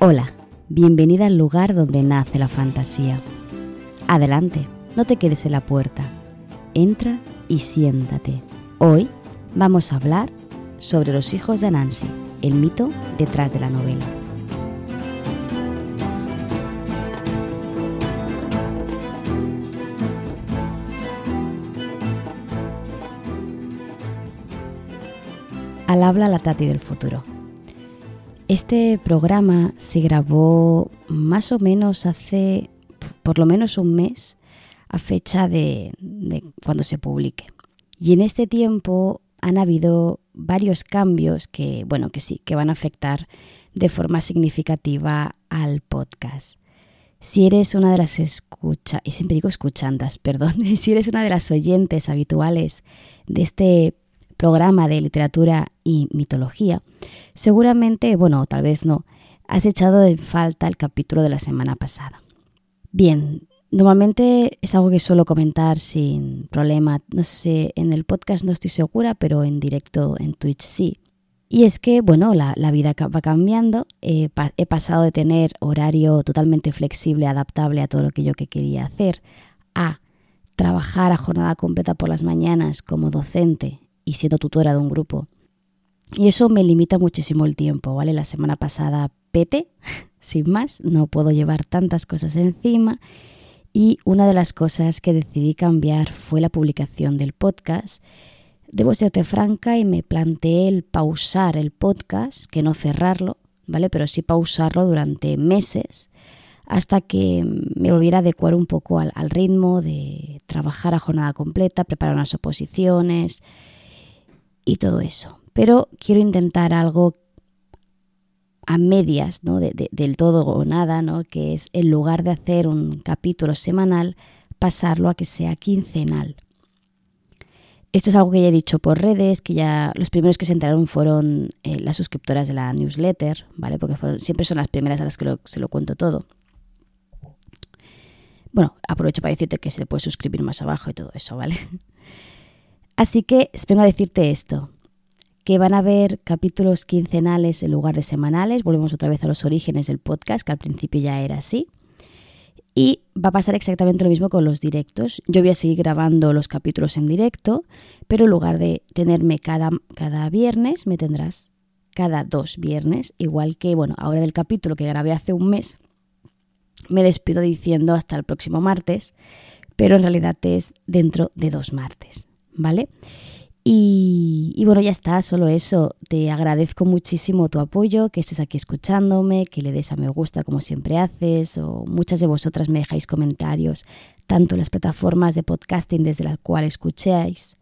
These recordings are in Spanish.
Hola, bienvenida al lugar donde nace la fantasía. Adelante, no te quedes en la puerta. Entra y siéntate. Hoy vamos a hablar sobre los hijos de Nancy, el mito detrás de la novela. Al habla la Tati del futuro. Este programa se grabó más o menos hace por lo menos un mes a fecha de, cuando se publique. Y en este tiempo han habido varios cambios que, bueno, que sí, que van a afectar de forma significativa al podcast. Si eres una de las escucha, y siempre digo escuchandas, perdón, si eres una de las oyentes habituales de este programa de literatura y mitología, seguramente, bueno, tal vez no, has echado en falta el capítulo de la semana pasada. Bien, normalmente es algo que suelo comentar sin problema, no sé, en el podcast no estoy segura, pero en directo en Twitch sí. Y es que, bueno, la, vida va cambiando. he pasado de tener horario totalmente flexible, adaptable a todo lo que yo que quería hacer, a trabajar a jornada completa por las mañanas como docente y siendo tutora de un grupo. Y eso me limita muchísimo el tiempo, ¿vale? La semana pasada pete, sin más, no puedo llevar tantas cosas encima. Y una de las cosas que decidí cambiar fue la publicación del podcast. Debo serte franca y me planteé el pausar el podcast, que no cerrarlo, ¿vale? Pero sí pausarlo durante meses hasta que me volviera a adecuar un poco al, al ritmo de trabajar a jornada completa, preparar unas oposiciones, y todo eso. Pero quiero intentar algo a medias, ¿no? del todo o nada, ¿no? que es en lugar de hacer un capítulo semanal, pasarlo a que sea quincenal. Esto es algo que ya he dicho por redes, que ya los primeros que se enteraron fueron eh, las suscriptoras de la newsletter, ¿vale? Porque siempre son las primeras a las que se lo cuento todo. Bueno, aprovecho para decirte que se puede suscribir más abajo y todo eso, ¿vale? Así que vengo a decirte esto, que van a haber capítulos quincenales en lugar de semanales, volvemos otra vez a los orígenes del podcast, que al principio ya era así. Y va a pasar exactamente lo mismo con los directos. Yo voy a seguir grabando los capítulos en directo, pero en lugar de tenerme cada, cada viernes, me tendrás cada dos viernes, igual que, bueno, ahora del capítulo que grabé hace un mes, me despido diciendo hasta el próximo martes, pero en realidad es dentro de dos martes. ¿Vale? Y, bueno, ya está, solo eso. Te agradezco muchísimo tu apoyo, que estés aquí escuchándome, que le des a me gusta como siempre haces, o muchas de vosotras me dejáis comentarios, tanto en las plataformas de podcasting desde las cuales escucháis,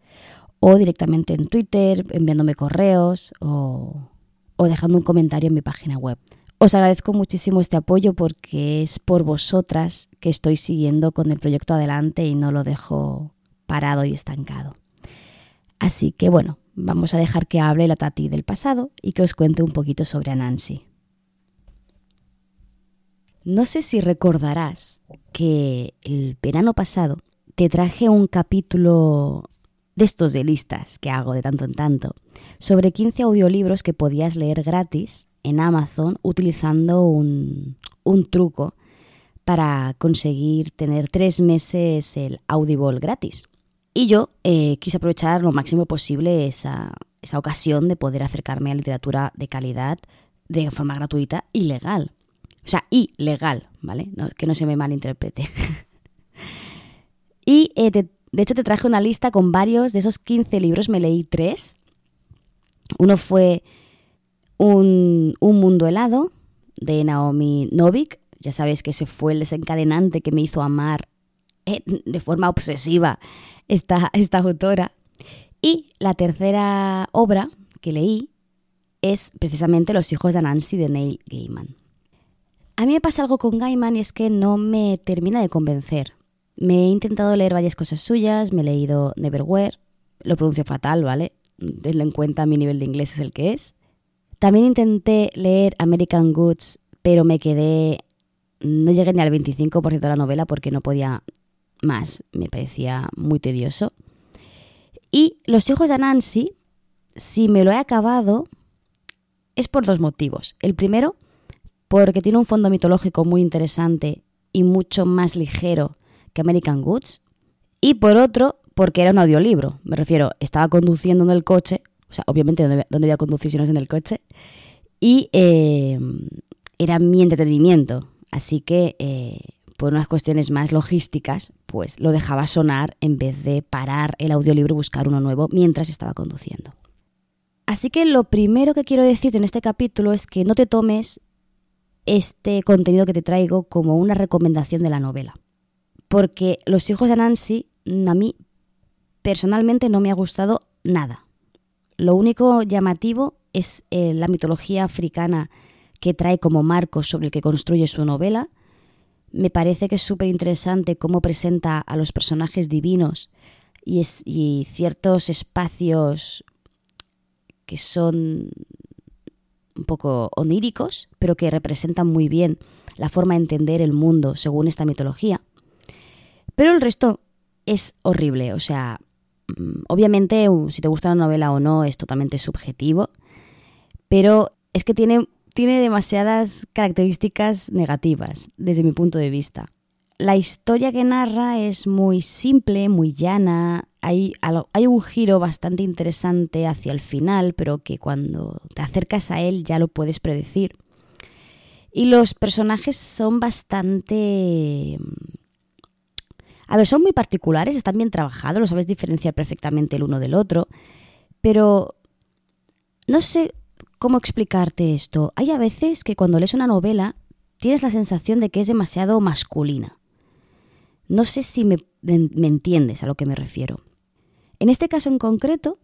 o directamente en Twitter, enviándome correos, o, o dejando un comentario en mi página web. Os agradezco muchísimo este apoyo porque es por vosotras que estoy siguiendo con el proyecto adelante y no lo dejo parado y estancado. Así que bueno, vamos a dejar que hable la Tati del pasado y que os cuente un poquito sobre Nancy. No sé si recordarás que el verano pasado te traje un capítulo de estos de listas que hago de tanto en tanto sobre 15 audiolibros que podías leer gratis en Amazon utilizando un, un truco para conseguir tener tres meses el Audible gratis. Y yo eh, quise aprovechar lo máximo posible esa, esa ocasión de poder acercarme a literatura de calidad de forma gratuita y legal. O sea, y legal, ¿vale? que no se me malinterprete. y eh, de hecho te traje una lista con varios de esos 15 libros, me leí tres. Uno fue un, un, mundo helado de Naomi Novik. Ya sabéis que ese fue el desencadenante que me hizo amar de forma obsesiva esta, esta autora. Y la tercera obra que leí es precisamente Los hijos de Nancy de Neil Gaiman. A mí me pasa algo con Gaiman y es que no me termina de convencer. Me he intentado leer varias cosas suyas, me he leído Neverwhere, lo pronuncio fatal, ¿vale? Tenlo en cuenta, mi nivel de inglés es el que es. También intenté leer American Goods, pero me quedé... No llegué ni al 25% de la novela porque no podía más, me parecía muy tedioso. Y Los hijos de Nancy, si me lo he acabado, es por dos motivos. El primero, porque tiene un fondo mitológico muy interesante y mucho más ligero que American Goods. Y por otro, porque era un audiolibro. Me refiero, estaba conduciendo en el coche, o sea, obviamente, ¿dónde, voy a conducir si no es en el coche? Y eh, era mi entretenimiento. Así que, eh, por unas cuestiones más logísticas, pues lo dejaba sonar en vez de parar el audiolibro y buscar uno nuevo mientras estaba conduciendo. Así que lo primero que quiero decirte en este capítulo es que no te tomes este contenido que te traigo como una recomendación de la novela. Porque Los hijos de Nancy a mí personalmente no me ha gustado nada. Lo único llamativo es eh, la mitología africana que trae como marco sobre el que construye su novela. Me parece que es súper interesante cómo presenta a los personajes divinos y, y ciertos espacios que son un poco oníricos, pero que representan muy bien la forma de entender el mundo según esta mitología. Pero el resto es horrible, o sea, mm, obviamente si te gusta la novela o no es totalmente subjetivo, pero es que tiene, tiene demasiadas características negativas desde mi punto de vista. La historia que narra es muy simple, muy llana, hay, hay, un giro bastante interesante hacia el final, pero que cuando te acercas a él ya lo puedes predecir. Y los personajes son bastante... A ver, son muy particulares, están bien trabajados, lo sabes diferenciar perfectamente el uno del otro, pero no sé cómo explicarte esto. Hay a veces que cuando lees una novela tienes la sensación de que es demasiado masculina. No sé si me, entiendes a lo que me refiero. En este caso en concreto,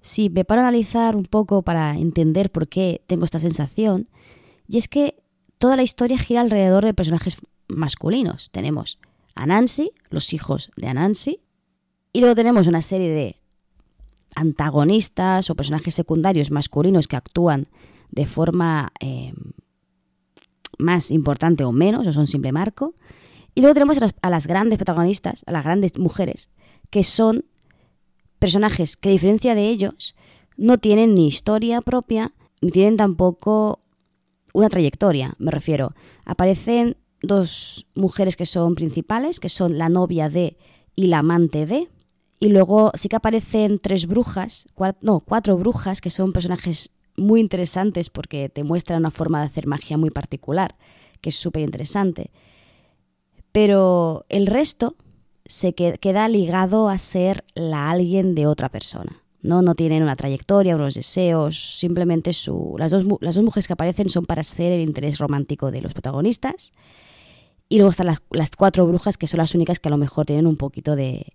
si me paro a analizar un poco para entender por qué tengo esta sensación, y es que toda la historia gira alrededor de personajes masculinos. Tenemos a Nancy, los hijos de Anansi, y luego tenemos una serie de antagonistas o personajes secundarios masculinos que actúan de forma eh, más importante o menos, o son simple marco, y luego tenemos a las, grandes protagonistas, a las grandes mujeres, que son personajes que a diferencia de ellos no tienen ni historia propia, ni tienen tampoco una trayectoria, me refiero. Aparecen dos mujeres que son principales, que son la novia de y la amante de, y luego sí que aparecen tres brujas, no, cuatro brujas, que son personajes muy interesantes porque te muestran una forma de hacer magia muy particular, que es súper interesante pero el resto se queda ligado a ser la alguien de otra persona. ¿no? no tienen una trayectoria, unos deseos, simplemente su, las, dos, las dos mujeres que aparecen son para ser el interés romántico de los protagonistas. Y luego están las, cuatro brujas que son las únicas que a lo mejor tienen un poquito de,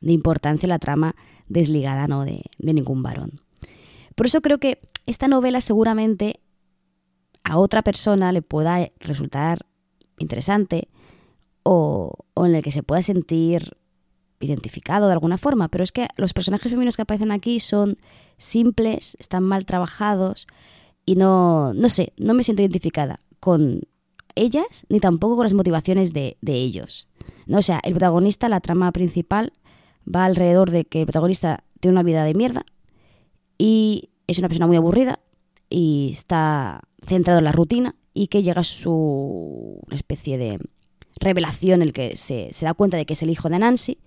importancia en la trama desligada ¿no? de, de ningún varón. Por eso creo que esta novela seguramente a otra persona le pueda resultar interesante o, en el que se pueda sentir identificado de alguna forma, pero es que los personajes femeninos que aparecen aquí son simples, están mal trabajados y no, no sé, no me siento identificada con ellas ni tampoco con las motivaciones de, de ellos. ¿no? O sea, el protagonista, la trama principal, va alrededor de que el protagonista tiene una vida de mierda y es una persona muy aburrida y está centrado en la rutina y que llega su especie de revelación en el que se, da cuenta de que es el hijo de Nancy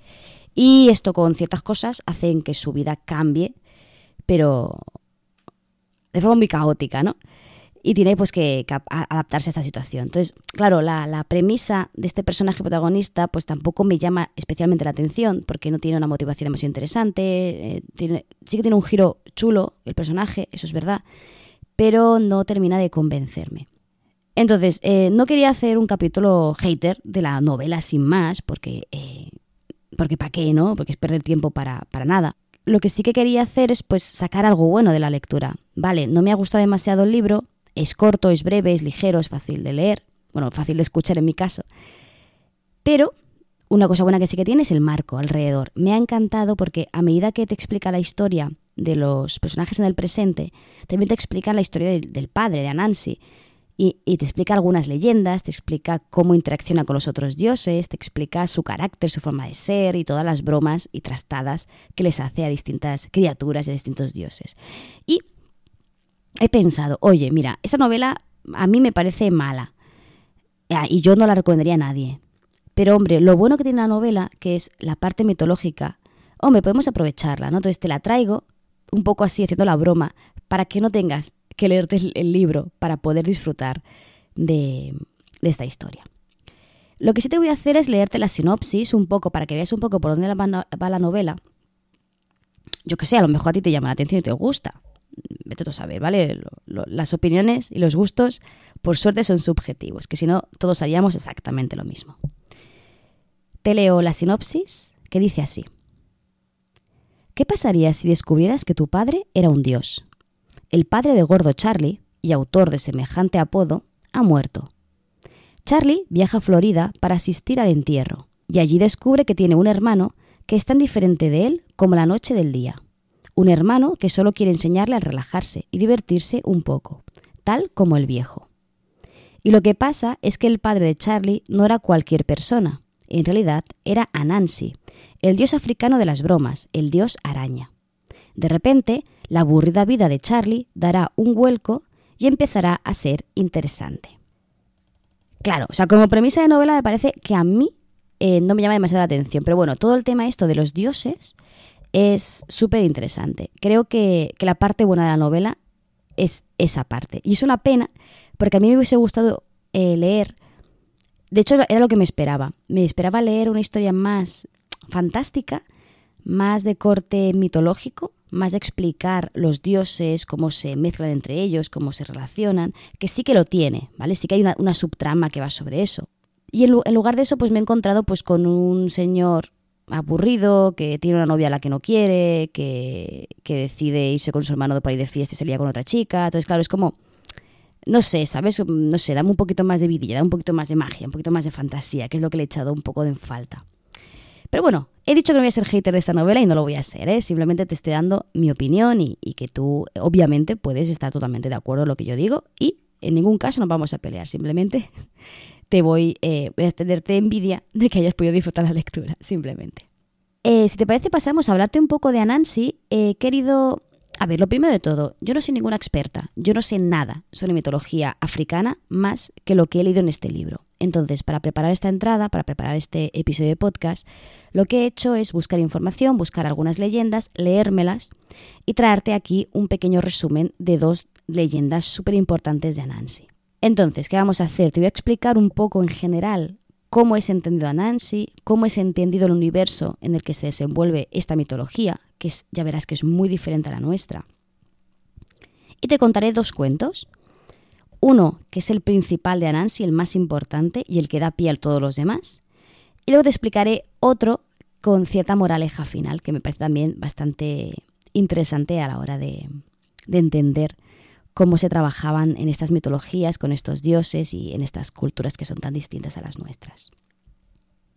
y esto con ciertas cosas hacen que su vida cambie, pero de forma muy caótica, ¿no? Y tiene pues que adaptarse a esta situación. Entonces, claro, la, premisa de este personaje protagonista pues tampoco me llama especialmente la atención porque no tiene una motivación demasiado interesante, eh, tiene, sí que tiene un giro chulo el personaje, eso es verdad, pero no termina de convencerme. Entonces, eh, no quería hacer un capítulo hater de la novela sin más, porque, eh, porque ¿para qué, no? Porque es perder tiempo para, para nada. Lo que sí que quería hacer es pues sacar algo bueno de la lectura. Vale, no me ha gustado demasiado el libro, es corto, es breve, es ligero, es fácil de leer, bueno, fácil de escuchar en mi caso. Pero una cosa buena que sí que tiene es el marco alrededor. Me ha encantado porque a medida que te explica la historia de los personajes en el presente, también te explica la historia del, padre, de Anansi, y, te explica algunas leyendas, te explica cómo interacciona con los otros dioses, te explica su carácter, su forma de ser y todas las bromas y trastadas que les hace a distintas criaturas y a distintos dioses. Y he pensado, oye, mira, esta novela a mí me parece mala. Ah, y yo no la recomendaría a nadie. Pero hombre, lo bueno que tiene la novela, que es la parte mitológica, hombre, podemos aprovecharla, ¿no? Entonces te la traigo un poco así, haciendo la broma, para que no tengas que leerte el, libro para poder disfrutar de, esta historia. Lo que sí te voy a hacer es leerte la sinopsis un poco para que veas un poco por dónde va la novela. Yo que sé, a lo mejor a ti te llama la atención y te gusta. Vete a saber, ¿vale? las opiniones y los gustos, por suerte, son subjetivos, que si no, todos haríamos exactamente lo mismo. Te leo la sinopsis que dice así. ¿Qué pasaría si descubrieras que tu padre era un dios? El padre de Gordo Charlie, y autor de semejante apodo, ha muerto. Charlie viaja a Florida para asistir al entierro, y allí descubre que tiene un hermano que es tan diferente de él como la noche del día. Un hermano que solo quiere enseñarle a relajarse y divertirse un poco, tal como el viejo. Y lo que pasa es que el padre de Charlie no era cualquier persona, en realidad era Anansi, el dios africano de las bromas, el dios araña. De repente, la aburrida vida de Charlie dará un vuelco y empezará a ser interesante. Claro, o sea, como premisa de novela me parece que a mí eh, no me llama demasiado la atención, pero bueno, todo el tema esto de los dioses es súper interesante. Creo que, que la parte buena de la novela es esa parte. Y es una pena, porque a mí me hubiese gustado eh, leer de hecho, era lo que me esperaba. Me esperaba leer una historia más fantástica, más de corte mitológico, más de explicar los dioses, cómo se mezclan entre ellos, cómo se relacionan, que sí que lo tiene, ¿vale? Sí que hay una, subtrama que va sobre eso. Y en, lugar de eso, pues me he encontrado pues con un señor aburrido, que tiene una novia a la que no quiere, que, que decide irse con su hermano por ahí de fiesta y se con otra chica. Entonces, claro, es como no sé, ¿sabes? No sé, dame un poquito más de vidilla, dame un poquito más de magia, un poquito más de fantasía, que es lo que le he echado un poco de en falta. Pero bueno, he dicho que no voy a ser hater de esta novela y no lo voy a ser, ¿eh? Simplemente te estoy dando mi opinión y, que tú, obviamente, puedes estar totalmente de acuerdo en lo que yo digo y en ningún caso nos vamos a pelear, simplemente te voy, eh, a tenerte envidia de que hayas podido disfrutar la lectura, simplemente. Eh, si te parece, pasamos a hablarte un poco de Anansi. He querido a ver, lo primero de todo, yo no soy ninguna experta, yo no sé nada sobre mitología africana más que lo que he leído en este libro. Entonces, para preparar esta entrada, para preparar este episodio de podcast, lo que he hecho es buscar información, buscar algunas leyendas, leérmelas y traerte aquí un pequeño resumen de dos leyendas súper importantes de Anansi. Entonces, ¿qué vamos a hacer? Te voy a explicar un poco en general cómo es entendido Anansi, cómo es entendido el universo en el que se desenvuelve esta mitología, que ya verás que es muy diferente a la nuestra. Y te contaré dos cuentos. Uno, que es el principal de Anansi, el más importante y el que da pie a todos los demás. Y luego te explicaré otro con cierta moraleja final, que me parece también bastante interesante a la hora de, de entender cómo se trabajaban en estas mitologías con estos dioses y en estas culturas que son tan distintas a las nuestras.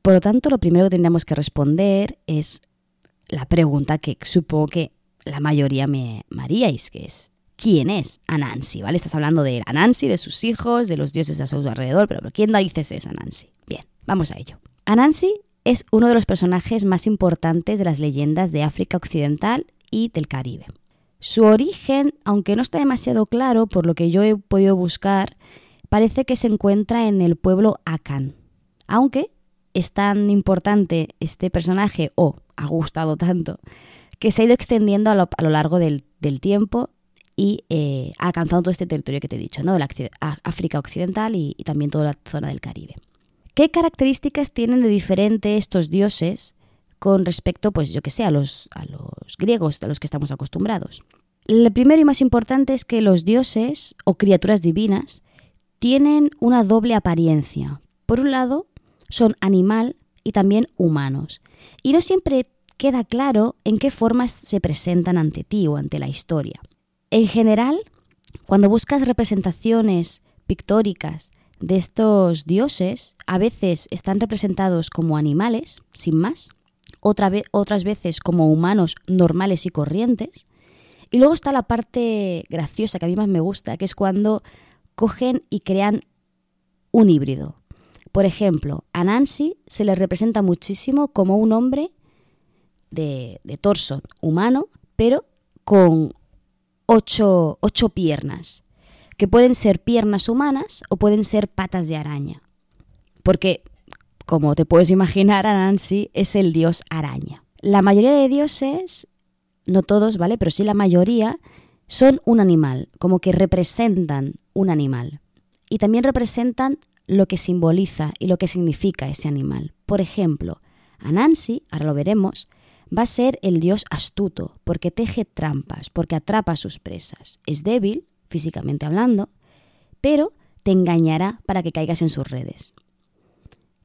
Por lo tanto, lo primero que tendríamos que responder es la pregunta que supongo que la mayoría me, haríais, es ¿quién es Anansi? ¿Vale? Estás hablando de Anansi, de sus hijos, de los dioses a su alrededor, pero ¿quién narices es Anansi? Bien, vamos a ello. Anansi es uno de los personajes más importantes de las leyendas de África Occidental y del Caribe. Su origen, aunque no está demasiado claro por lo que yo he podido buscar, parece que se encuentra en el pueblo Akan, aunque es tan importante este personaje o ha gustado tanto que se ha ido extendiendo a lo, largo del, tiempo y eh, ha alcanzado todo este territorio que te he dicho, ¿no? La África Occidental y, también toda la zona del Caribe. ¿Qué características tienen de diferente estos dioses con respecto, pues yo que sé, a los, a los griegos, a los que estamos acostumbrados? El primero y más importante es que los dioses o criaturas divinas tienen una doble apariencia. Por un lado, son animal y también humanos. Y no siempre queda claro en qué formas se presentan ante ti o ante la historia. En general, cuando buscas representaciones pictóricas de estos dioses, a veces están representados como animales, sin más, otras veces como humanos normales y corrientes. Y luego está la parte graciosa que a mí más me gusta, que es cuando cogen y crean un híbrido. Por ejemplo, a Nancy se le representa muchísimo como un hombre de, torso humano, pero con ocho, piernas. que pueden ser piernas humanas o pueden ser patas de araña. Porque, como te puedes imaginar, Anansi es el dios araña. La mayoría de dioses, no todos, ¿vale? Pero sí la mayoría, son un animal, como que representan un animal. Y también representan lo que simboliza y lo que significa ese animal. Por ejemplo, Anansi, ahora lo veremos, va a ser el dios astuto, porque teje trampas, porque atrapa a sus presas. Es débil, físicamente hablando, pero te engañará para que caigas en sus redes.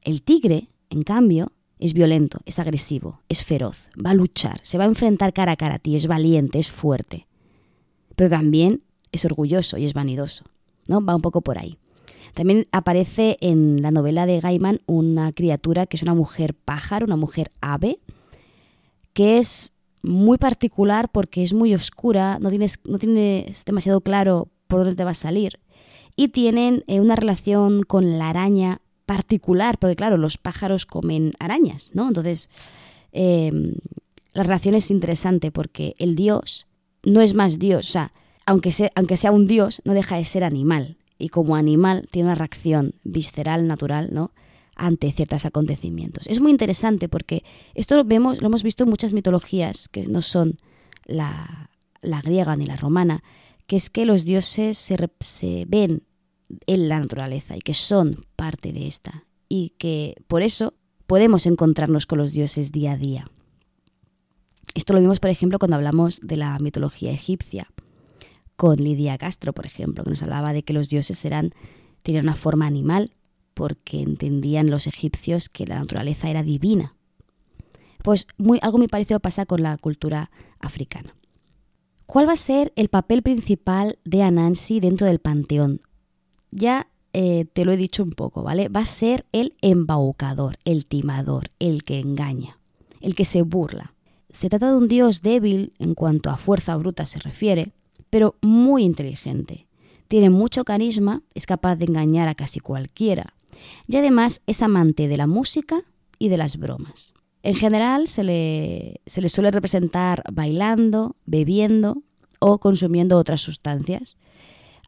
El tigre, en cambio, es violento, es agresivo, es feroz, va a luchar, se va a enfrentar cara a cara a ti, es valiente, es fuerte. Pero también es orgulloso y es vanidoso. ¿no? Va un poco por ahí. También aparece en la novela de Gaiman una criatura que es una mujer pájaro, una mujer ave, que es muy particular porque es muy oscura, no tienes, no tienes demasiado claro por dónde te va a salir. Y tienen eh, una relación con la araña particular, porque claro, los pájaros comen arañas, ¿no? Entonces, em, la relación es interesante porque el dios no es más dios, o sea, aunque sea, un dios, no deja de ser animal y como animal tiene una reacción visceral, natural, ¿no? ante ciertos acontecimientos. Es muy interesante porque esto lo vemos, lo hemos visto en muchas mitologías que no son la, griega ni la romana, que es que los dioses se, se ven en la naturaleza y que son parte de esta y que por eso podemos encontrarnos con los dioses día a día. Esto lo vimos, por ejemplo, cuando hablamos de la mitología egipcia con Lidia Castro, por ejemplo, que nos hablaba de que los dioses eran, tenían una forma animal porque entendían los egipcios que la naturaleza era divina. Pues muy, algo muy parecido pasa con la cultura africana. ¿Cuál va a ser el papel principal de Anansi dentro del panteón? Ya eh, te lo he dicho un poco, ¿vale? Va a ser el embaucador, el timador, el que engaña, el que se burla. Se trata de un dios débil en cuanto a fuerza bruta se refiere, pero muy inteligente. Tiene mucho carisma, es capaz de engañar a casi cualquiera y además es amante de la música y de las bromas. En general se le, se le suele representar bailando, bebiendo o consumiendo otras sustancias,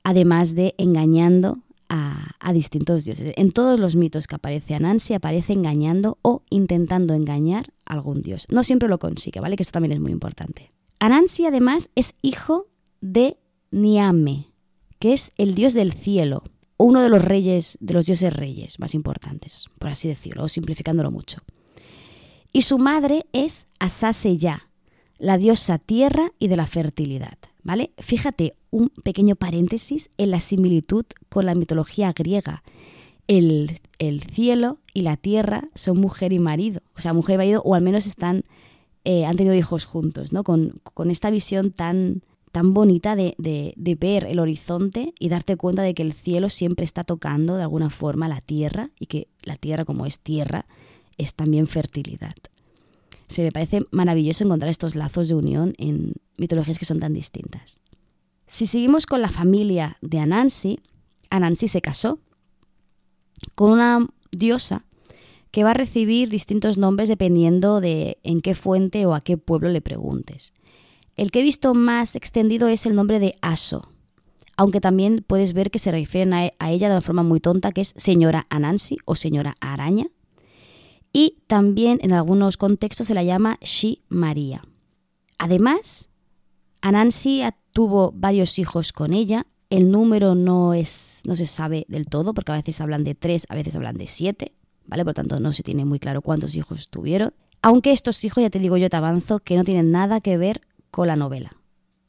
además de engañando a, distintos dioses. En todos los mitos que aparece Anansi aparece engañando o intentando engañar a algún dios. No siempre lo consigue, ¿vale? Que esto también es muy importante. Anansi además es hijo de Niame, que es el dios del cielo, o uno de los reyes, de los dioses reyes más importantes, por así decirlo, simplificándolo mucho. Y su madre es Asaseya, la diosa tierra y de la fertilidad. ¿Vale? Fíjate, un pequeño paréntesis en la similitud con la mitología griega. El, el, cielo y la tierra son mujer y marido, o sea, mujer y marido, o al menos están, eh, han tenido hijos juntos, ¿no? Con, con esta visión tan, tan bonita de, de, ver el horizonte y darte cuenta de que el cielo siempre está tocando de alguna forma la tierra y que la tierra como es tierra es también fertilidad. Se me parece maravilloso encontrar estos lazos de unión en mitologías que son tan distintas. Si seguimos con la familia de Anansi, Anansi se casó con una diosa que va a recibir distintos nombres dependiendo de en qué fuente o a qué pueblo le preguntes. El que he visto más extendido es el nombre de Aso, aunque también puedes ver que se refieren a, ella de una forma muy tonta, que es señora Anansi o señora Araña. Y también en algunos contextos se la llama Shi María. Además, Anansi tuvo varios hijos con ella. El número no, es, no se sabe del todo, porque a veces hablan de tres, a veces hablan de siete, ¿vale? Por tanto, no se tiene muy claro cuántos hijos tuvieron. Aunque estos hijos, ya te digo yo, te avanzo, que no tienen nada que ver con la novela.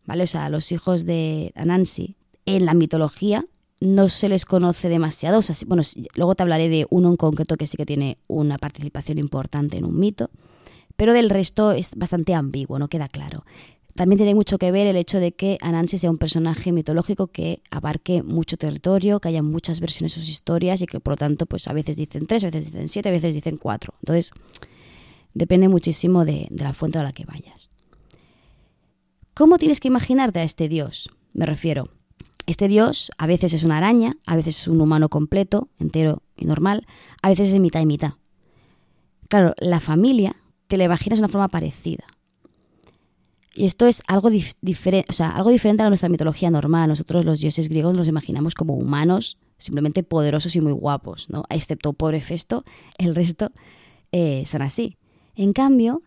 ¿Vale? O sea, los hijos de Anansi en la mitología no se les conoce demasiado. Bueno, luego te hablaré de uno en concreto que sí que tiene una participación importante en un mito, pero del resto es bastante ambiguo, no queda claro. También tiene mucho que ver el hecho de que Anansi sea un personaje mitológico que abarque mucho territorio, que haya muchas versiones de sus historias y que por lo tanto pues a veces dicen tres, a veces dicen siete, a veces dicen cuatro. Entonces depende muchísimo de la fuente a la que vayas. ¿Cómo tienes que imaginarte a este dios? Me refiero, este dios a veces es una araña, a veces es un humano completo, entero y normal, a veces es de mitad y mitad. Claro, la familia te la imaginas de una forma parecida. Y esto es algo, diferente, o sea, algo diferente a nuestra mitología normal. Nosotros los dioses griegos nos imaginamos como humanos, simplemente poderosos y muy guapos, ¿no? Excepto pobre Festo, el resto eh, son así. En cambio,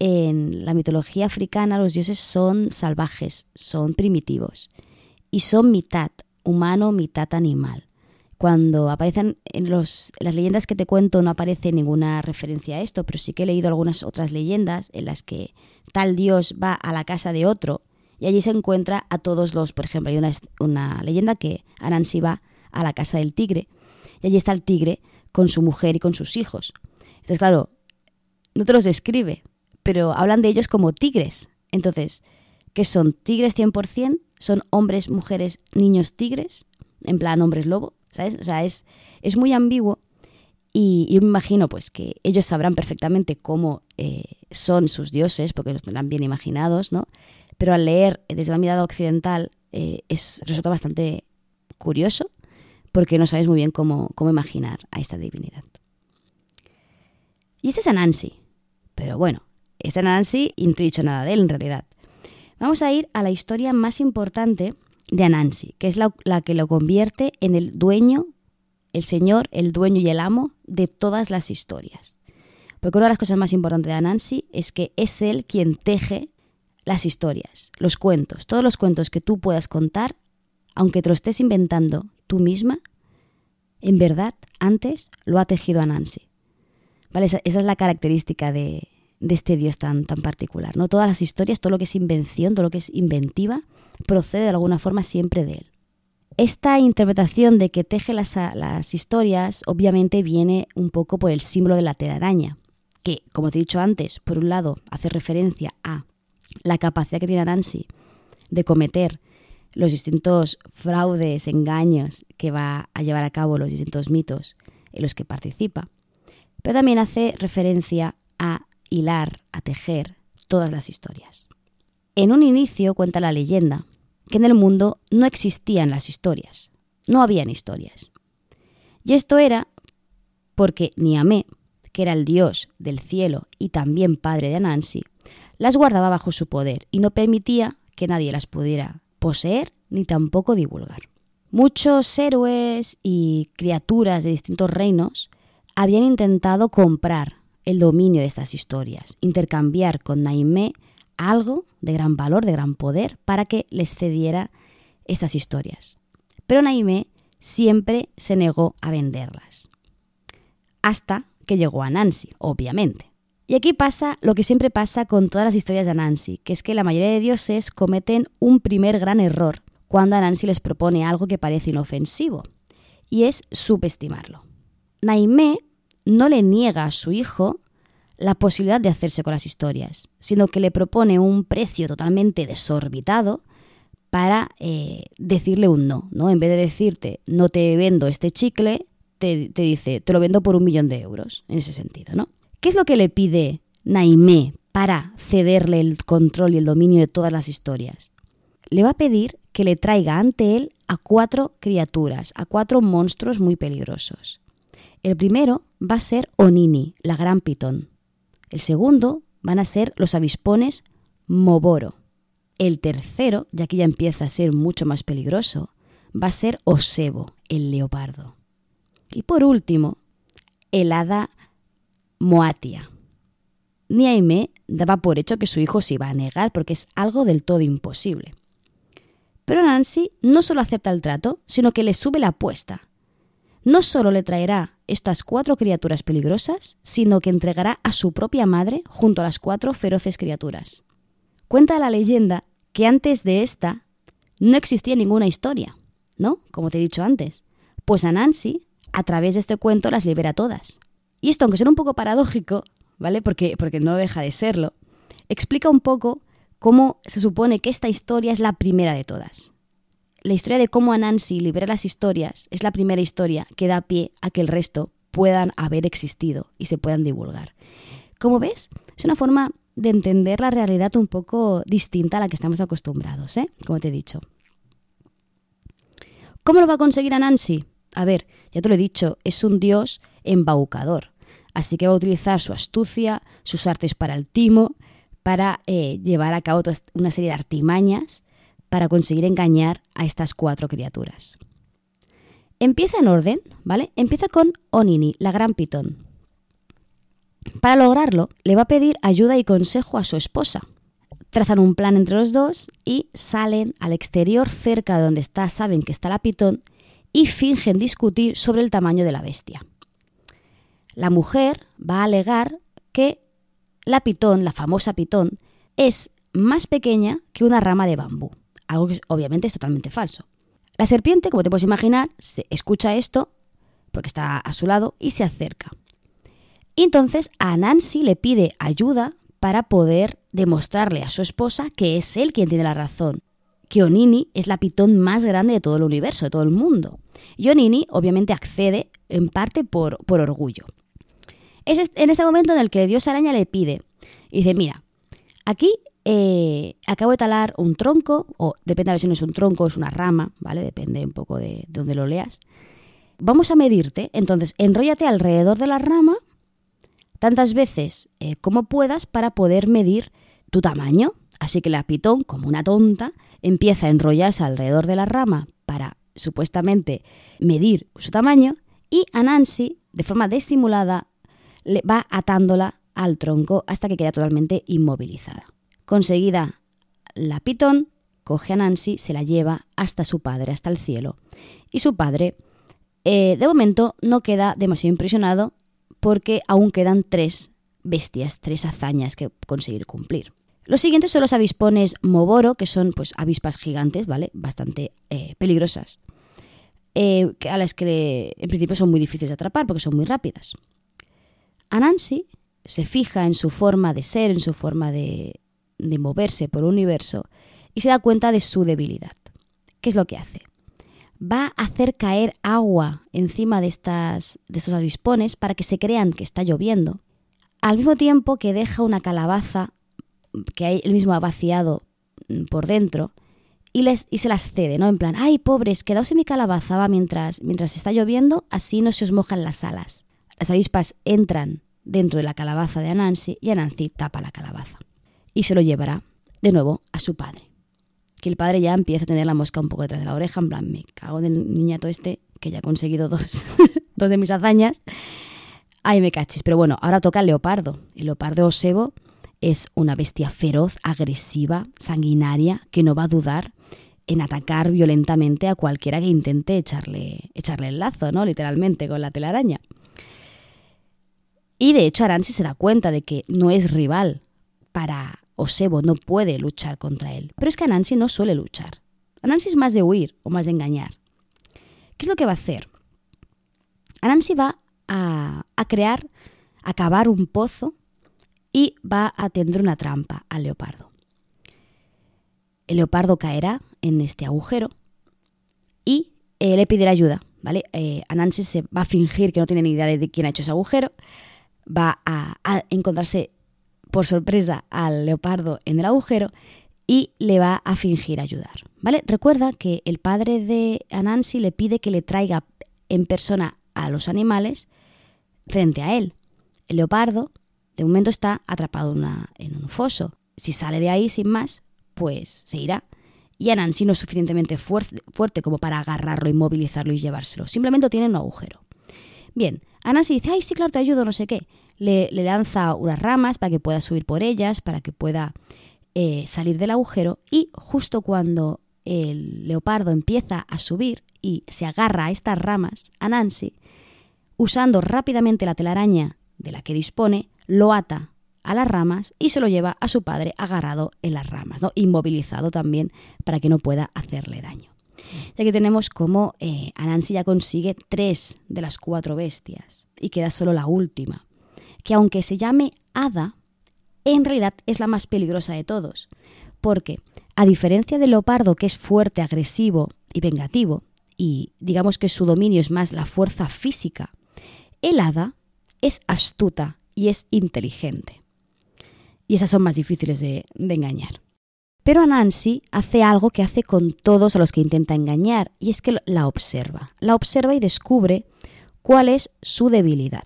en la mitología africana los dioses son salvajes, son primitivos y son mitad humano, mitad animal. Cuando aparecen en, los, las leyendas que te cuento no aparece ninguna referencia a esto, pero sí que he leído algunas otras leyendas en las que tal dios va a la casa de otro y allí se encuentra a todos los, por ejemplo, hay una, una leyenda que Anansi va a la casa del tigre y allí está el tigre con su mujer y con sus hijos. Entonces, claro, no te los describe, pero hablan de ellos como tigres. Entonces, ¿qué son? ¿Tigres 100%? ¿Son hombres, mujeres, niños tigres? En plan hombres lobo. ¿sabes? O sea, es, es muy ambiguo y yo me imagino pues que ellos sabrán perfectamente cómo eh, son sus dioses, porque los tendrán bien imaginados, ¿no? Pero al leer desde la mirada occidental eh, es, resulta bastante curioso porque no sabes muy bien cómo, cómo imaginar a esta divinidad. Y este es Anansi, pero bueno, este Anansi y no te he dicho nada de él en realidad. Vamos a ir a la historia más importante de Anansi, que es la, que lo convierte en el dueño, el señor, el dueño y el amo de todas las historias. Porque una de las cosas más importantes de Anansi es que es él quien teje las historias, los cuentos, todos los cuentos que tú puedas contar, aunque te lo estés inventando tú misma, en verdad, antes lo ha tejido Anansi. ¿Vale? Esa, esa es la característica de, de este Dios tan, tan particular. ¿no? Todas las historias, todo lo que es invención, todo lo que es inventiva, procede de alguna forma siempre de él. Esta interpretación de que teje las, las historias obviamente viene un poco por el símbolo de la telaraña, que, como te he dicho antes, por un lado hace referencia a la capacidad que tiene Nancy de cometer los distintos fraudes, engaños que va a llevar a cabo los distintos mitos en los que participa, pero también hace referencia a hilar, a tejer todas las historias. En un inicio cuenta la leyenda que en el mundo no existían las historias, no habían historias. Y esto era porque Niamé, que era el dios del cielo y también padre de Anansi, las guardaba bajo su poder y no permitía que nadie las pudiera poseer ni tampoco divulgar. Muchos héroes y criaturas de distintos reinos habían intentado comprar el dominio de estas historias, intercambiar con Naimé algo de gran valor, de gran poder, para que les cediera estas historias. Pero Naimé siempre se negó a venderlas. Hasta que llegó a Nancy, obviamente. Y aquí pasa lo que siempre pasa con todas las historias de Nancy, que es que la mayoría de dioses cometen un primer gran error cuando a Nancy les propone algo que parece inofensivo, y es subestimarlo. Naimé no le niega a su hijo la posibilidad de hacerse con las historias, sino que le propone un precio totalmente desorbitado para eh, decirle un no, ¿no? En vez de decirte no te vendo este chicle, te, te, dice te lo vendo por un millón de euros, en ese sentido, ¿no? ¿Qué es lo que le pide Naimé para cederle el control y el dominio de todas las historias? Le va a pedir que le traiga ante él a cuatro criaturas, a cuatro monstruos muy peligrosos. El primero va a ser Onini, la gran pitón. El segundo van a ser los avispones Moboro. El tercero, ya que ya empieza a ser mucho más peligroso, va a ser Osebo, el leopardo. Y por último, el hada Moatia. Niaime daba por hecho que su hijo se iba a negar porque es algo del todo imposible. Pero Nancy no solo acepta el trato, sino que le sube la apuesta no solo le traerá estas cuatro criaturas peligrosas, sino que entregará a su propia madre junto a las cuatro feroces criaturas. Cuenta la leyenda que antes de esta no existía ninguna historia, ¿no? Como te he dicho antes. Pues a Nancy, a través de este cuento, las libera todas. Y esto, aunque sea un poco paradójico, ¿vale? Porque, porque no deja de serlo, explica un poco cómo se supone que esta historia es la primera de todas la historia de cómo Anansi libera las historias es la primera historia que da pie a que el resto puedan haber existido y se puedan divulgar. Como ves, es una forma de entender la realidad un poco distinta a la que estamos acostumbrados, ¿eh? Como te he dicho. ¿Cómo lo va a conseguir Anansi? A ver, ya te lo he dicho, es un dios embaucador. Así que va a utilizar su astucia, sus artes para el timo, para eh, llevar a cabo una serie de artimañas para conseguir engañar a estas cuatro criaturas. Empieza en orden, ¿vale? Empieza con Onini, la gran pitón. Para lograrlo, le va a pedir ayuda y consejo a su esposa. Trazan un plan entre los dos y salen al exterior cerca de donde está, saben que está la pitón y fingen discutir sobre el tamaño de la bestia. La mujer va a alegar que la pitón, la famosa pitón, es más pequeña que una rama de bambú, algo que obviamente es totalmente falso. La serpiente, como te puedes imaginar, se escucha esto porque está a su lado y se acerca. Entonces a Nancy le pide ayuda para poder demostrarle a su esposa que es él quien tiene la razón, que Onini es la pitón más grande de todo el universo, de todo el mundo. Y Onini obviamente accede en parte por, por orgullo. Es en ese momento en el que Dios Araña le pide, y dice, mira, aquí eh, acabo de talar un tronco, o depende de si no es un tronco o es una rama, ¿vale? Depende un poco de, de donde lo leas. Vamos a medirte, entonces enróllate alrededor de la rama tantas veces eh, como puedas para poder medir tu tamaño. Así que la pitón, como una tonta, empieza a enrollarse alrededor de la rama para supuestamente medir su tamaño y a Nancy, de forma disimulada, le va atándola al tronco hasta que queda totalmente inmovilizada. Conseguida la pitón, coge a Nancy, se la lleva hasta su padre, hasta el cielo. Y su padre, eh, de momento, no queda demasiado impresionado porque aún quedan tres bestias, tres hazañas que conseguir cumplir. Los siguientes son los avispones Moboro, que son pues avispas gigantes, ¿vale? Bastante eh, peligrosas. Eh, a las que en principio son muy difíciles de atrapar porque son muy rápidas. Anansi se fija en su forma de ser, en su forma de, moverse por el universo y se da cuenta de su debilidad. ¿Qué es lo que hace? Va a hacer caer agua encima de, estas, de estos avispones para que se crean que está lloviendo, al mismo tiempo que deja una calabaza que él mismo ha vaciado por dentro y, les, y se las cede, ¿no? En plan, ay, pobres, quedaos en mi calabaza mientras, mientras está lloviendo, así no se os mojan las alas. Las avispas entran dentro de la calabaza de Anansi y Anansi tapa la calabaza. Y se lo llevará de nuevo a su padre. Que el padre ya empieza a tener la mosca un poco detrás de la oreja, en plan, me cago del niñato este, que ya ha conseguido dos, dos de mis hazañas. Ay, me cachis. Pero bueno, ahora toca el leopardo. El leopardo osebo es una bestia feroz, agresiva, sanguinaria, que no va a dudar en atacar violentamente a cualquiera que intente echarle, echarle el lazo, ¿no? Literalmente, con la telaraña. Y de hecho Aransi se da cuenta de que no es rival para Osebo, no puede luchar contra él. Pero es que Anansi no suele luchar. Anansi es más de huir o más de engañar. ¿Qué es lo que va a hacer? Anansi va a, crear, a cavar un pozo y va a tender una trampa al leopardo. El leopardo caerá en este agujero y eh, le pedirá ayuda. ¿vale? Eh, Anansi se va a fingir que no tiene ni idea de quién ha hecho ese agujero va a, encontrarse por sorpresa al leopardo en el agujero y le va a fingir ayudar. ¿Vale? Recuerda que el padre de Anansi le pide que le traiga en persona a los animales frente a él. El leopardo, de momento, está atrapado en un foso. Si sale de ahí sin más, pues se irá. Y Anansi no es suficientemente fuerte, fuerte como para agarrarlo, inmovilizarlo y llevárselo. Simplemente tiene un agujero. Bien, Anansi dice, ay, sí, claro, te ayudo, no sé qué le, lanza unas ramas para que pueda subir por ellas, para que pueda eh, salir del agujero y justo cuando el leopardo empieza a subir y se agarra a estas ramas, a Nancy, usando rápidamente la telaraña de la que dispone, lo ata a las ramas y se lo lleva a su padre agarrado en las ramas, ¿no? inmovilizado también para que no pueda hacerle daño. Y aquí tenemos como eh, Anansi ya consigue tres de las cuatro bestias y queda solo la última que aunque se llame hada, en realidad es la más peligrosa de todos, porque a diferencia del leopardo que es fuerte, agresivo y vengativo, y digamos que su dominio es más la fuerza física, el hada es astuta y es inteligente. Y esas son más difíciles de, de engañar. Pero Anansi hace algo que hace con todos a los que intenta engañar, y es que la observa. La observa y descubre cuál es su debilidad.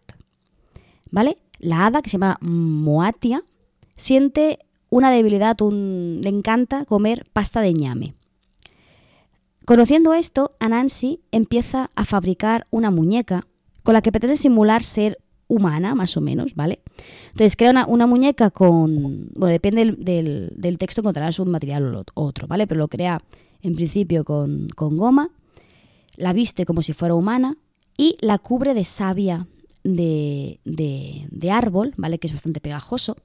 ¿Vale? La hada, que se llama Moatia, siente una debilidad, le encanta comer pasta de ñame. Conociendo esto, Anansi empieza a fabricar una muñeca con la que pretende simular ser humana, más o menos, ¿vale? Entonces crea una, muñeca con, bueno, depende del, texto, encontrarás un material o otro, ¿vale? Pero lo crea en principio con, goma, la viste como si fuera humana y la cubre de savia de, árbol, ¿vale? Que es bastante pegajoso,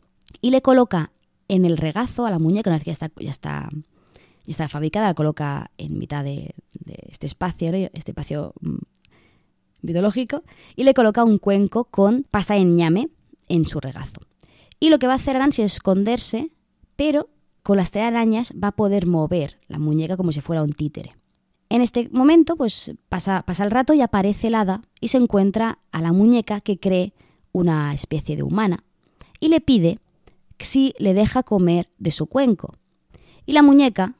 y le coloca en el regazo a la muñeca, una vez que ya está, ya está, ya está fabricada, la coloca en mitad de, este espacio, este espacio mm, mitológico, y le coloca un cuenco con pasta de ñame en su regazo. Y lo que va a hacer Nancy es esconderse, pero con las telarañas va a poder mover la muñeca como si fuera un títere. En este momento, pues pasa, pasa el rato y aparece el hada y se encuentra a la muñeca que cree una especie de humana y le pide si le deja comer de su cuenco. Y la muñeca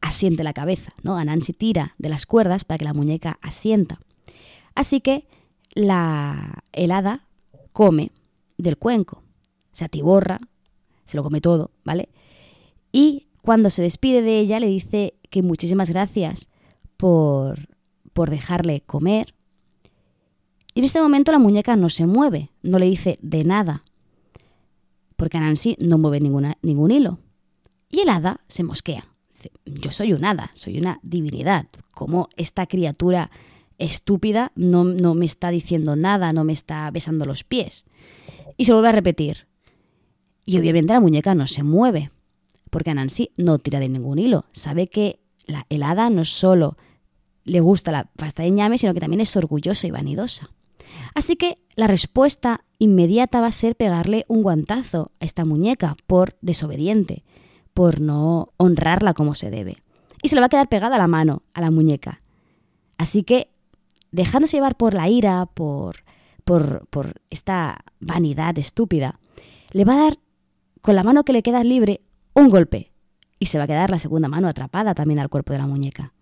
asiente la cabeza, ¿no? Anansi tira de las cuerdas para que la muñeca asienta. Así que la helada come del cuenco, se atiborra, se lo come todo, ¿vale? Y cuando se despide de ella le dice muchísimas gracias por, por dejarle comer. Y en este momento la muñeca no se mueve, no le dice de nada, porque Nancy no mueve ningún hilo. Y el hada se mosquea. Yo soy un hada, soy una divinidad. ¿Cómo esta criatura estúpida no, no me está diciendo nada, no me está besando los pies? Y se vuelve a repetir. Y obviamente la muñeca no se mueve, porque Nancy no tira de ningún hilo. Sabe que la hada no solo le gusta la pasta de ñame, sino que también es orgullosa y vanidosa. Así que la respuesta inmediata va a ser pegarle un guantazo a esta muñeca por desobediente, por no honrarla como se debe. Y se le va a quedar pegada la mano a la muñeca. Así que, dejándose llevar por la ira, por, por, por esta vanidad estúpida, le va a dar con la mano que le queda libre un golpe y se va a quedar la segunda mano atrapada también al cuerpo de la muñeca.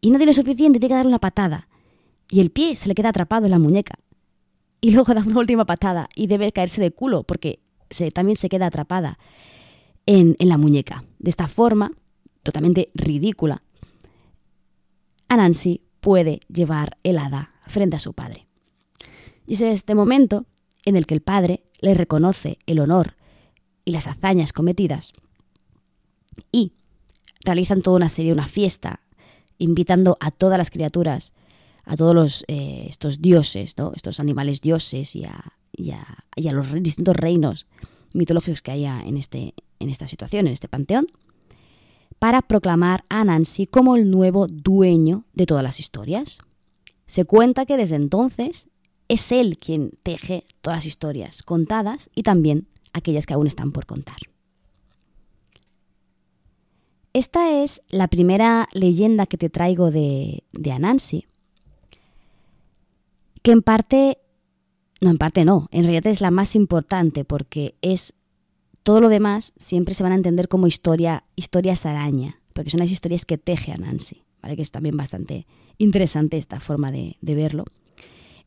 Y no tiene suficiente, tiene que darle una patada y el pie se le queda atrapado en la muñeca. Y luego da una última patada y debe caerse de culo porque se, también se queda atrapada en, en la muñeca. De esta forma, totalmente ridícula, Anansi puede llevar el hada frente a su padre. Y es este momento en el que el padre le reconoce el honor y las hazañas cometidas y realizan toda una serie, una fiesta, invitando a todas las criaturas a todos los, eh, estos dioses, estos animales dioses y a, los distintos reinos mitológicos que haya en, este, en esta situación, en este panteón, para proclamar a Nancy como el nuevo dueño de todas las historias. Se cuenta que desde entonces es él quien teje todas las historias contadas y también aquellas que aún están por contar. Esta es la primera leyenda que te traigo de, de Anansi, que en parte, no, en parte no, en realidad es la más importante porque es todo lo demás siempre se van a entender como historia, historias araña, porque son las historias que teje a Nancy, ¿vale? que es también bastante interesante esta forma de, verlo.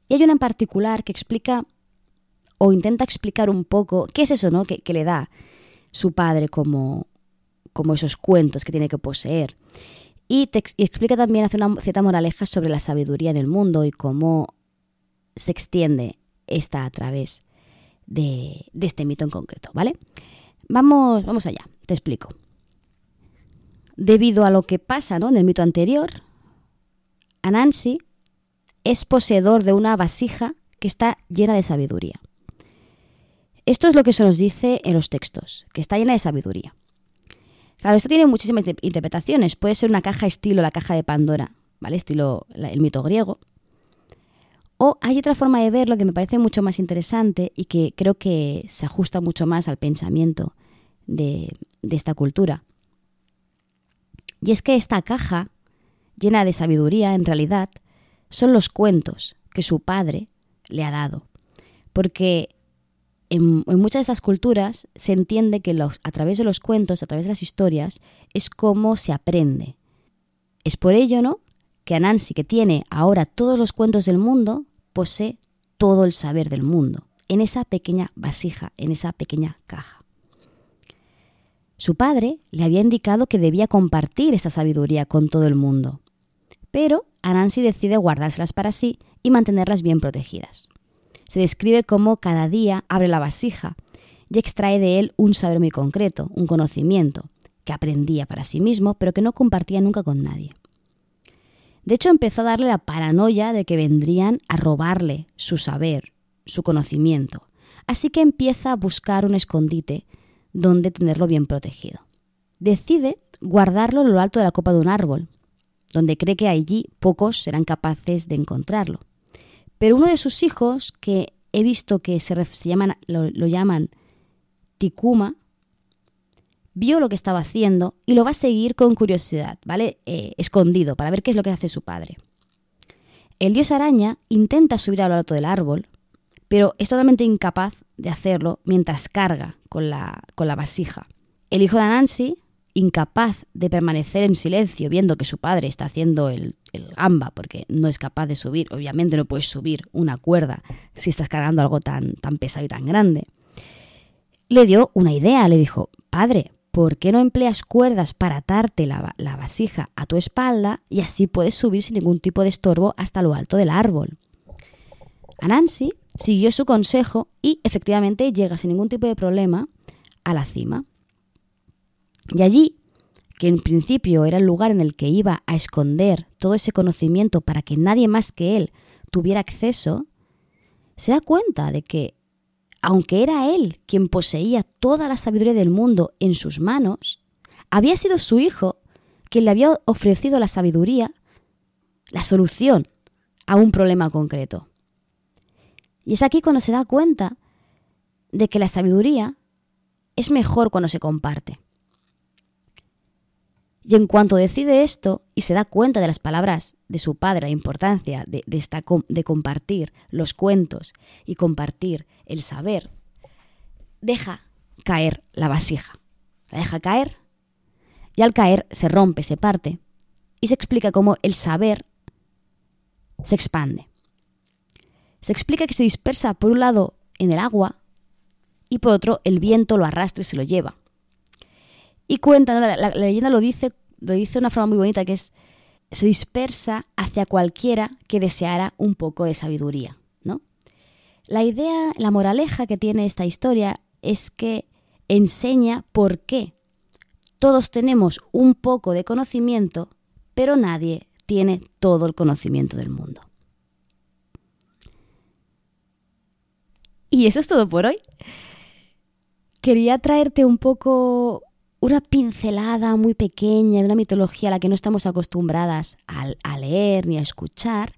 Y hay una en particular que explica o intenta explicar un poco qué es eso ¿no? que, le da su padre como, como esos cuentos que tiene que poseer. Y, explica también, hace una cierta moraleja sobre la sabiduría en el mundo y cómo se extiende esta a través de, este mito en concreto, ¿vale? Vamos, vamos allá, te explico. Debido a lo que pasa en el mito anterior, Anansi es poseedor de una vasija que está llena de sabiduría. Esto es lo que se nos dice en los textos, que está llena de sabiduría. Claro, esto tiene muchísimas interpretaciones. Puede ser una caja estilo la caja de Pandora, ¿vale? Estilo el mito griego. O hay otra forma de verlo que me parece mucho más interesante y que creo que se ajusta mucho más al pensamiento de, esta cultura. Y es que esta caja, llena de sabiduría, en realidad, son los cuentos que su padre le ha dado. Porque en, muchas de estas culturas se entiende que a través de los cuentos, a través de las historias, es como se aprende. Es por ello, ¿no? Que Anansi, que tiene ahora todos los cuentos del mundo, posee todo el saber del mundo en esa pequeña vasija, en esa pequeña caja. Su padre le había indicado que debía compartir esa sabiduría con todo el mundo, pero Anansi decide guardárselas para sí y mantenerlas bien protegidas. Se describe cómo cada día abre la vasija y extrae de él un saber muy concreto, un conocimiento, que aprendía para sí mismo, pero que no compartía nunca con nadie. De hecho, empezó a darle la paranoia de que vendrían a robarle su saber, su conocimiento. Así que empieza a buscar un escondite donde tenerlo bien protegido. Decide guardarlo en lo alto de la copa de un árbol, donde cree que allí pocos serán capaces de encontrarlo. Pero uno de sus hijos, que he visto que se, llaman, lo, llaman Tikuma, vio lo que estaba haciendo y lo va a seguir con curiosidad, ¿vale? Eh, escondido, para ver qué es lo que hace su padre. El dios araña intenta subir a lo alto del árbol, pero es totalmente incapaz de hacerlo mientras carga con la, con la vasija. El hijo de Nancy, incapaz de permanecer en silencio viendo que su padre está haciendo el, el, gamba porque no es capaz de subir, obviamente no puedes subir una cuerda si estás cargando algo tan, tan pesado y tan grande, le dio una idea, le dijo, padre, ¿por qué no empleas cuerdas para atarte la, la vasija a tu espalda y así puedes subir sin ningún tipo de estorbo hasta lo alto del árbol? Anansi siguió su consejo y efectivamente llega sin ningún tipo de problema a la cima. Y allí, que en principio era el lugar en el que iba a esconder todo ese conocimiento para que nadie más que él tuviera acceso, se da cuenta de que, aunque era él quien poseía toda la sabiduría del mundo en sus manos, había sido su hijo quien le había ofrecido la sabiduría, la solución a un problema concreto. Y es aquí cuando se da cuenta de que la sabiduría es mejor cuando se comparte. Y en cuanto decide esto y se da cuenta de las palabras de su padre, la importancia de, de compartir los cuentos y compartir el saber, deja caer la vasija. La deja caer y al caer se rompe, se parte y se explica cómo el saber se expande se explica que se dispersa por un lado en el agua y por otro el viento lo arrastra y se lo lleva. Y cuenta, la, leyenda lo dice, lo dice de una forma muy bonita, que es, se dispersa hacia cualquiera que deseara un poco de sabiduría. ¿no? La idea, la moraleja que tiene esta historia es que enseña por qué todos tenemos un poco de conocimiento, pero nadie tiene todo el conocimiento del mundo. Y eso es todo por hoy. Quería traerte un poco una pincelada muy pequeña de una mitología a la que no estamos acostumbradas a, leer ni a escuchar.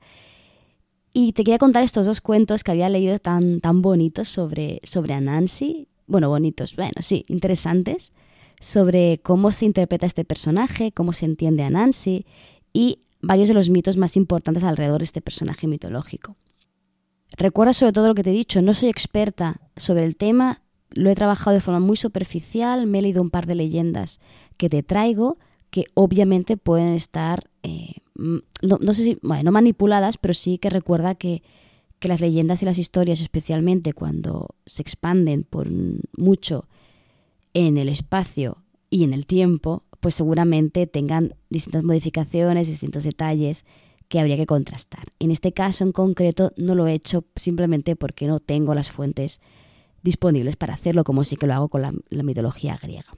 Y te quería contar estos dos cuentos que había leído tan, tan bonitos sobre, sobre Anansi. Bueno, bonitos, bueno, sí, interesantes. Sobre cómo se interpreta este personaje, cómo se entiende a Nancy y varios de los mitos más importantes alrededor de este personaje mitológico. Recuerda sobre todo lo que te he dicho, no soy experta sobre el tema, lo he trabajado de forma muy superficial, me he leído un par de leyendas que te traigo, que obviamente pueden estar, eh, no, sé si, bueno, no manipuladas, pero sí que recuerda que, que las leyendas y las historias, especialmente cuando se expanden por mucho en el espacio y en el tiempo, pues seguramente tengan distintas modificaciones, distintos detalles que habría que contrastar. En este caso en concreto no lo he hecho simplemente porque no tengo las fuentes disponibles para hacerlo, como sí que lo hago con la, mitología griega.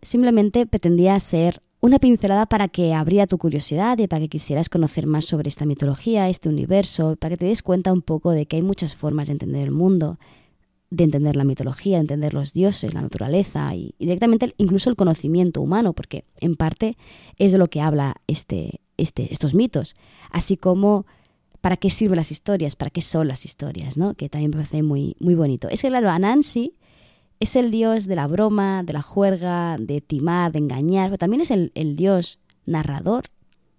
Simplemente pretendía ser una pincelada para que abriera tu curiosidad y para que quisieras conocer más sobre esta mitología, este universo, para que te des cuenta un poco de que hay muchas formas de entender el mundo, de entender la mitología, de entender los dioses, la naturaleza y, y directamente incluso el conocimiento humano, porque en parte es de lo que habla este, este, estos mitos, así como para qué sirven las historias, para qué son las historias, ¿no? que también me parece muy, muy bonito. Es que, claro, Anansi es el dios de la broma, de la juerga, de timar, de engañar, pero también es el, dios narrador,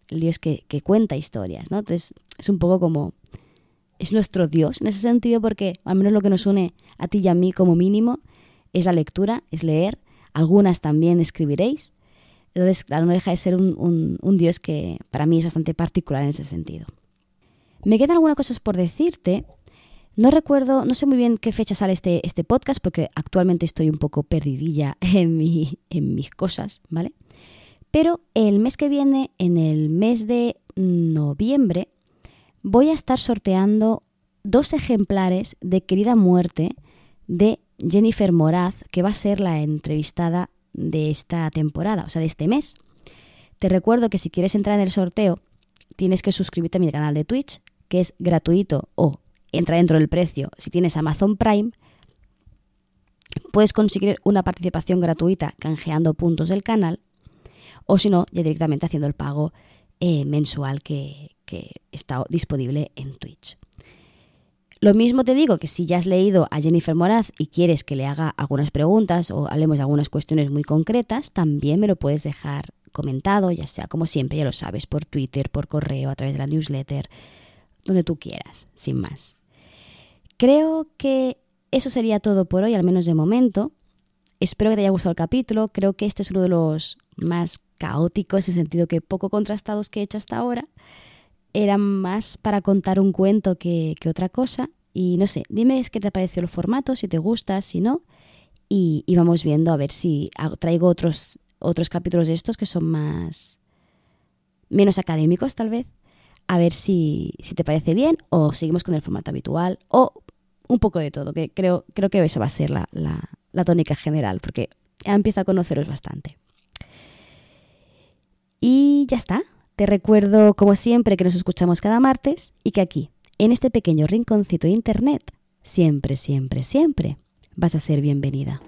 el dios que, que, cuenta historias. ¿no? Entonces, es un poco como. Es nuestro dios en ese sentido, porque al menos lo que nos une a ti y a mí como mínimo es la lectura, es leer. Algunas también escribiréis, entonces, claro, no deja de ser un, Dios que para mí es bastante particular en ese sentido. Me quedan algunas cosas por decirte. No recuerdo, no sé muy bien qué fecha sale este, este podcast porque actualmente estoy un poco perdidilla en, mi, en mis cosas, ¿vale? Pero el mes que viene, en el mes de noviembre, voy a estar sorteando dos ejemplares de Querida Muerte de Jennifer Moraz, que va a ser la entrevistada de esta temporada, o sea, de este mes. Te recuerdo que si quieres entrar en el sorteo, tienes que suscribirte a mi canal de Twitch, que es gratuito o entra dentro del precio. Si tienes Amazon Prime, puedes conseguir una participación gratuita canjeando puntos del canal o si no, ya directamente haciendo el pago eh, mensual que, que está disponible en Twitch. Lo mismo te digo que si ya has leído a Jennifer Moraz y quieres que le haga algunas preguntas o hablemos de algunas cuestiones muy concretas, también me lo puedes dejar comentado, ya sea como siempre, ya lo sabes, por Twitter, por correo, a través de la newsletter, donde tú quieras, sin más. Creo que eso sería todo por hoy, al menos de momento. Espero que te haya gustado el capítulo. Creo que este es uno de los más caóticos, en el sentido que poco contrastados que he hecho hasta ahora. Era más para contar un cuento que, otra cosa. Y no sé, dime qué te pareció el formato, si te gusta, si no. Y, y vamos viendo a ver si traigo otros, otros capítulos de estos que son más. menos académicos, tal vez. A ver si, si te parece bien o seguimos con el formato habitual o un poco de todo, que creo, creo que esa va a ser la, la, tónica general, porque empiezo a conoceros bastante. Y ya está. Te recuerdo, como siempre, que nos escuchamos cada martes y que aquí, en este pequeño rinconcito de Internet, siempre, siempre, siempre vas a ser bienvenida.